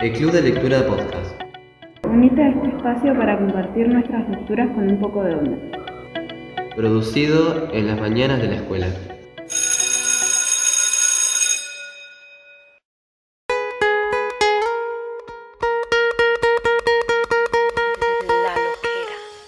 el Club de Lectura de Podcast. Unite a este espacio para compartir nuestras lecturas con un poco de onda. Producido en las mañanas de la escuela.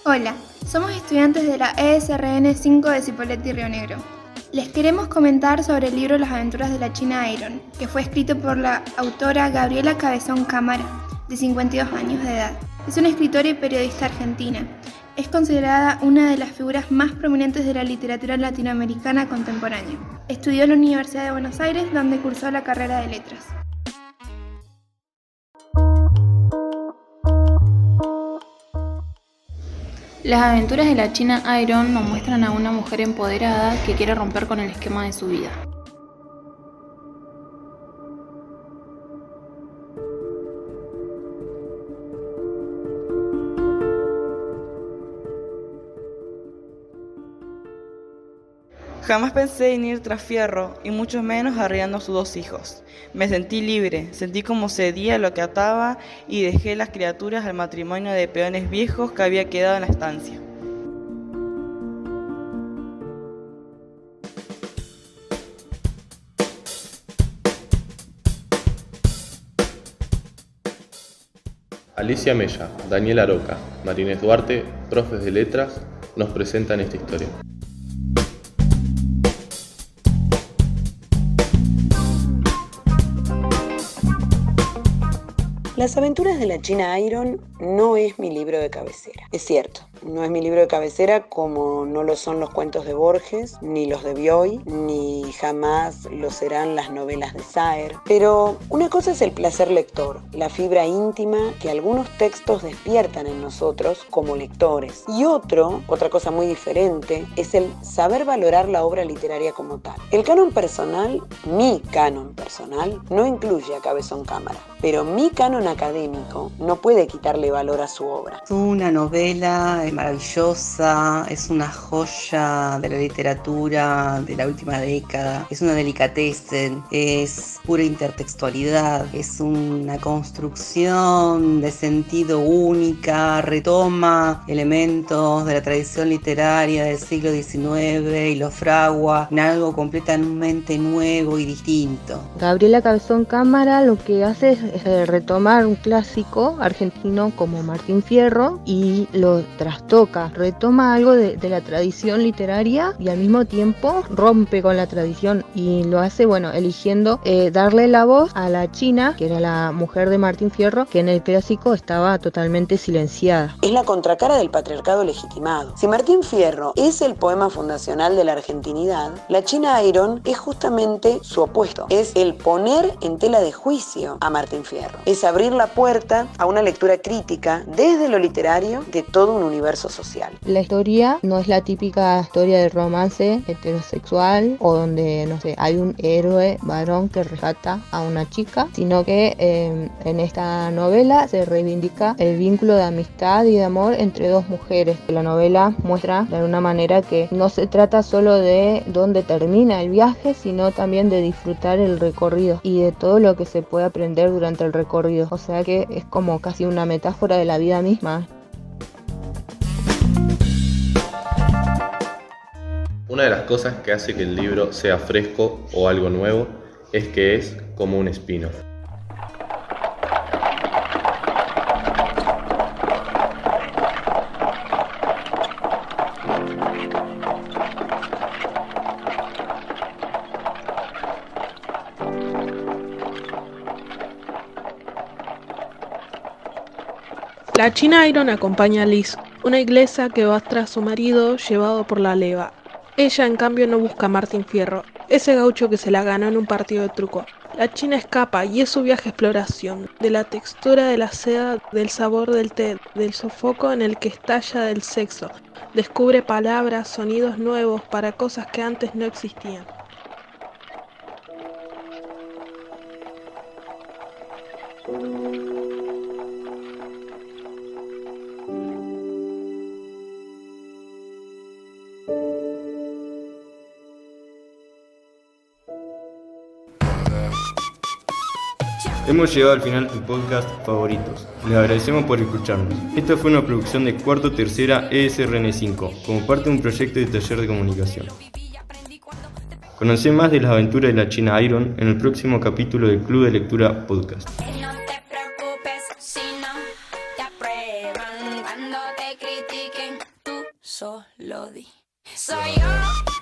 Hola, somos estudiantes de la ESRN 5 de Cipolletti Río Negro. Les queremos comentar sobre el libro Las aventuras de la China Iron, que fue escrito por la autora Gabriela Cabezón Cámara, de 52 años de edad. Es una escritora y periodista argentina. Es considerada una de las figuras más prominentes de la literatura latinoamericana contemporánea. Estudió en la Universidad de Buenos Aires, donde cursó la carrera de letras. Las aventuras de la China Iron nos muestran a una mujer empoderada que quiere romper con el esquema de su vida. Jamás pensé en ir tras Fierro, y mucho menos arriando a sus dos hijos. Me sentí libre, sentí como cedía lo que ataba y dejé las criaturas al matrimonio de peones viejos que había quedado en la estancia. Alicia Mella, Daniel Aroca, Marínez Duarte, profes de letras, nos presentan esta historia. Las aventuras de la China Iron no es mi libro de cabecera. Es cierto, no es mi libro de cabecera como no lo son los cuentos de Borges, ni los de Bioy, ni jamás lo serán las novelas de Saer. Pero una cosa es el placer lector, la fibra íntima que algunos textos despiertan en nosotros como lectores. Y otro, otra cosa muy diferente, es el saber valorar la obra literaria como tal. El canon personal, mi canon personal, no incluye a Cabezón Cámara, pero mi canon académico no puede quitarle valor a su obra. Una novela maravillosa, es una joya de la literatura de la última década, es una delicatessen, es pura intertextualidad, es una construcción de sentido única, retoma elementos de la tradición literaria del siglo XIX y lo fragua en algo completamente nuevo y distinto. Gabriela Cabezón Cámara lo que hace es retomar un clásico argentino como Martín Fierro y lo trastoca, retoma algo de, la tradición literaria y al mismo tiempo rompe con la tradición y lo hace, bueno, eligiendo eh, darle la voz a la China, que era la mujer de Martín Fierro, que en el clásico estaba totalmente silenciada. Es la contracara del patriarcado legitimado. Si Martín Fierro es el poema fundacional de la argentinidad, la China Iron es justamente su opuesto. Es el poner en tela de juicio a Martín Fierro. Es abrir la puerta a una lectura crítica desde lo literario de todo un universo social. La historia no es la típica historia de romance heterosexual o donde, no sé, hay un héroe varón que rescata a una chica, sino que em, en esta novela se reivindica el vínculo de amistad y de amor entre dos mujeres. La novela muestra de alguna manera que no se trata solo de dónde termina el viaje, sino también de disfrutar el recorrido y de todo lo que se puede aprender durante el recorrido. O sea que es como casi una metáfora de la vida misma. Una de las cosas que hace que el libro sea fresco o algo nuevo es que es como un spin-off. La China Iron acompaña a Liz, una inglesa que va tras su marido llevado por la leva. Ella en cambio no busca a Martín Fierro, ese gaucho que se la ganó en un partido de truco. La China escapa y es su viaje a exploración, de la textura de la seda, del sabor del té, del sofoco en el que estalla del sexo. Descubre palabras, sonidos nuevos para cosas que antes no existían. Hemos llegado al final de tu podcast favoritos. Les agradecemos por escucharnos. Esta fue una producción de cuarto tercera ESRN5, como parte de un proyecto de taller de comunicación. Conoce más de las aventuras de la China Iron en el próximo capítulo del Club de Lectura Podcast. Soy yo.